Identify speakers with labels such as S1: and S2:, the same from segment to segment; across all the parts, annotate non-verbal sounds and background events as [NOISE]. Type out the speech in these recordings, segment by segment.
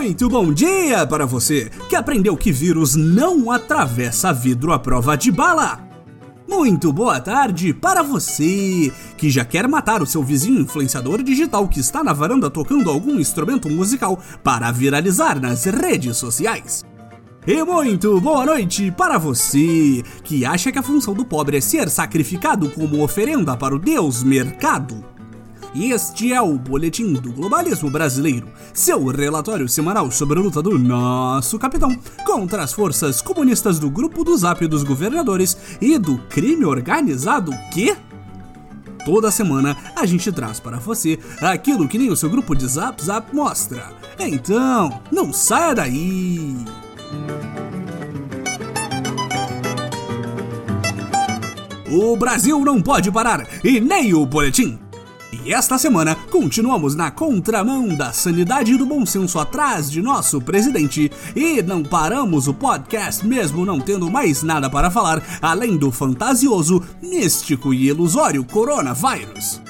S1: Muito bom dia para você que aprendeu que vírus não atravessa vidro à prova de bala. Muito boa tarde para você que já quer matar o seu vizinho influenciador digital que está na varanda tocando algum instrumento musical para viralizar nas redes sociais. E muito boa noite para você que acha que a função do pobre é ser sacrificado como oferenda para o Deus Mercado. Este é o Boletim do Globalismo Brasileiro, seu relatório semanal sobre a luta do nosso capitão contra as forças comunistas do Grupo do Zap dos Governadores e do crime organizado que toda semana a gente traz para você aquilo que nem o seu grupo de Zap Zap mostra. Então, não saia daí! O Brasil não pode parar e nem o boletim. E esta semana continuamos na contramão da sanidade e do bom senso atrás de nosso presidente e não paramos o podcast mesmo não tendo mais nada para falar além do fantasioso, místico e ilusório coronavírus.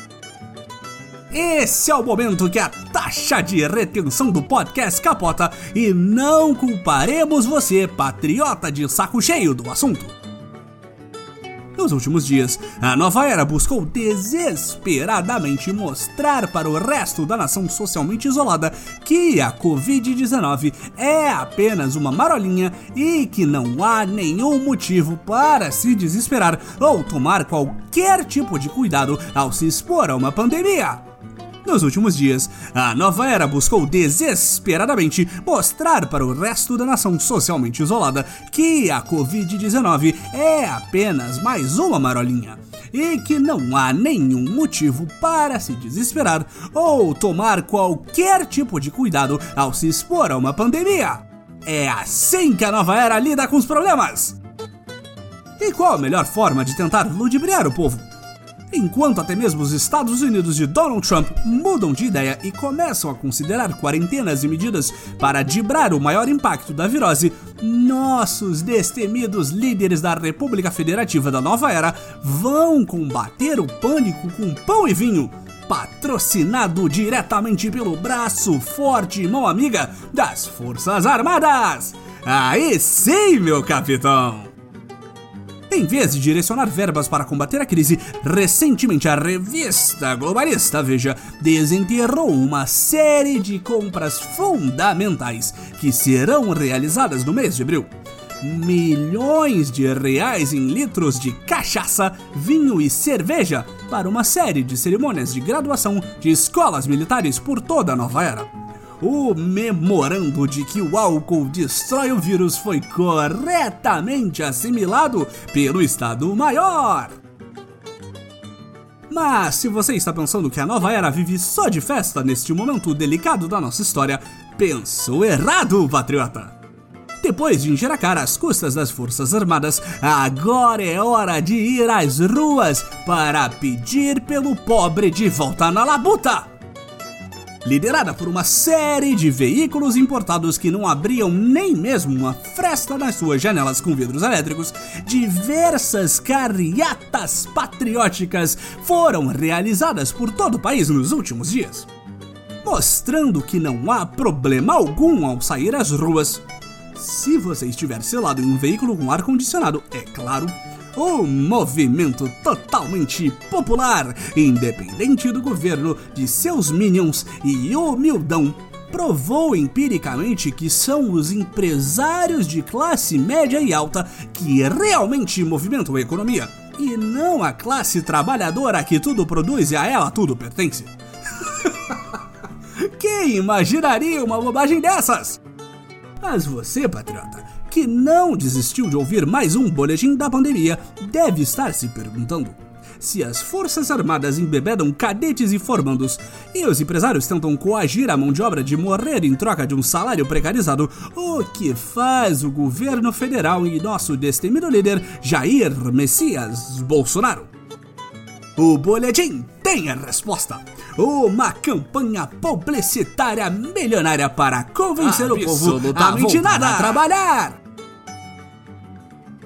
S1: Esse é o momento que a taxa de retenção do podcast capota e não culparemos você, patriota de saco cheio do assunto. Nos últimos dias, a nova era buscou desesperadamente mostrar para o resto da nação socialmente isolada que a Covid-19 é apenas uma marolinha e que não há nenhum motivo para se desesperar ou tomar qualquer tipo de cuidado ao se expor a uma pandemia. Nos últimos dias, a nova era buscou desesperadamente mostrar para o resto da nação socialmente isolada que a Covid-19 é apenas mais uma marolinha e que não há nenhum motivo para se desesperar ou tomar qualquer tipo de cuidado ao se expor a uma pandemia. É assim que a nova era lida com os problemas. E qual a melhor forma de tentar ludibriar o povo? Enquanto até mesmo os Estados Unidos de Donald Trump mudam de ideia e começam a considerar quarentenas e medidas para dibrar o maior impacto da virose, nossos destemidos líderes da República Federativa da Nova Era vão combater o pânico com pão e vinho. Patrocinado diretamente pelo braço forte e mão amiga das Forças Armadas! Aí sim, meu capitão! Em vez de direcionar verbas para combater a crise, recentemente a revista globalista Veja desenterrou uma série de compras fundamentais que serão realizadas no mês de abril. Milhões de reais em litros de cachaça, vinho e cerveja para uma série de cerimônias de graduação de escolas militares por toda a nova era o memorando de que o álcool destrói o vírus foi corretamente assimilado pelo Estado Maior. Mas se você está pensando que a nova era vive só de festa neste momento delicado da nossa história, pensou errado, patriota! Depois de encher a cara às custas das Forças Armadas, agora é hora de ir às ruas para pedir pelo pobre de volta na labuta! Liderada por uma série de veículos importados que não abriam nem mesmo uma fresta nas suas janelas com vidros elétricos, diversas carreatas patrióticas foram realizadas por todo o país nos últimos dias, mostrando que não há problema algum ao sair às ruas. Se você estiver selado em um veículo com ar-condicionado, é claro o movimento totalmente popular, independente do governo, de seus minions e humildão provou empiricamente que são os empresários de classe média e alta que realmente movimentam a economia, e não a classe trabalhadora que tudo produz e a ela tudo pertence. [LAUGHS] Quem imaginaria uma bobagem dessas? Mas você, patriota, que não desistiu de ouvir mais um boletim da pandemia, deve estar se perguntando se as Forças Armadas embebedam cadetes e formandos e os empresários tentam coagir a mão de obra de morrer em troca de um salário precarizado, o que faz o governo federal e nosso destemido líder Jair Messias Bolsonaro? O boletim tem a resposta. Uma campanha publicitária milionária para convencer o povo a voltar a trabalhar.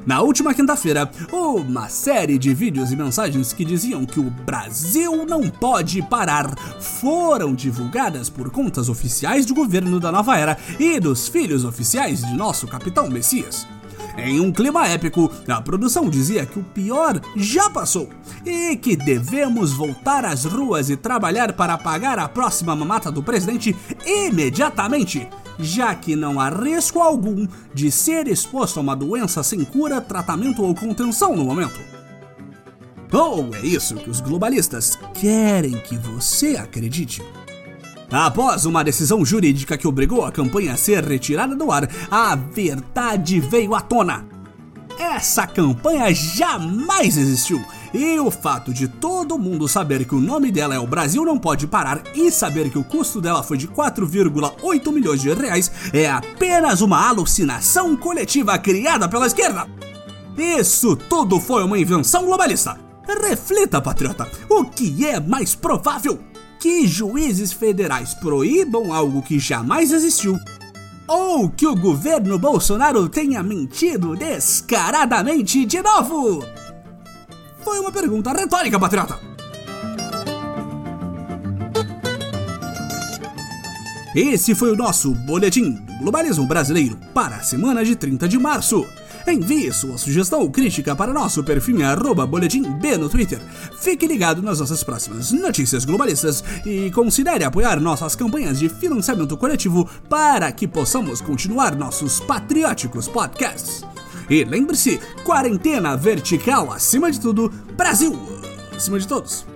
S1: Na última quinta-feira, uma série de vídeos e mensagens que diziam que o Brasil não pode parar foram divulgadas por contas oficiais de governo da nova era e dos filhos oficiais de nosso capitão Messias. Em um clima épico, a produção dizia que o pior já passou e que devemos voltar às ruas e trabalhar para pagar a próxima mamata do presidente imediatamente já que não há risco algum de ser exposto a uma doença sem cura, tratamento ou contenção no momento. Ou é isso que os globalistas querem que você acredite? Após uma decisão jurídica que obrigou a campanha a ser retirada do ar, a verdade veio à tona. Essa campanha jamais existiu e o fato de todo mundo saber que o nome dela é O Brasil Não Pode Parar e saber que o custo dela foi de 4,8 milhões de reais é apenas uma alucinação coletiva criada pela esquerda. Isso tudo foi uma invenção globalista. Reflita, patriota, o que é mais provável? Que juízes federais proíbam algo que jamais existiu ou que o governo Bolsonaro tenha mentido descaradamente de novo? Foi uma pergunta retórica, patriota! Esse foi o nosso Boletim do Globalismo Brasileiro para a semana de 30 de março. Envie sua sugestão ou crítica para nosso perfil em boletimb no Twitter. Fique ligado nas nossas próximas notícias globalistas e considere apoiar nossas campanhas de financiamento coletivo para que possamos continuar nossos patrióticos podcasts. E lembre-se, quarentena vertical acima de tudo, Brasil acima de todos.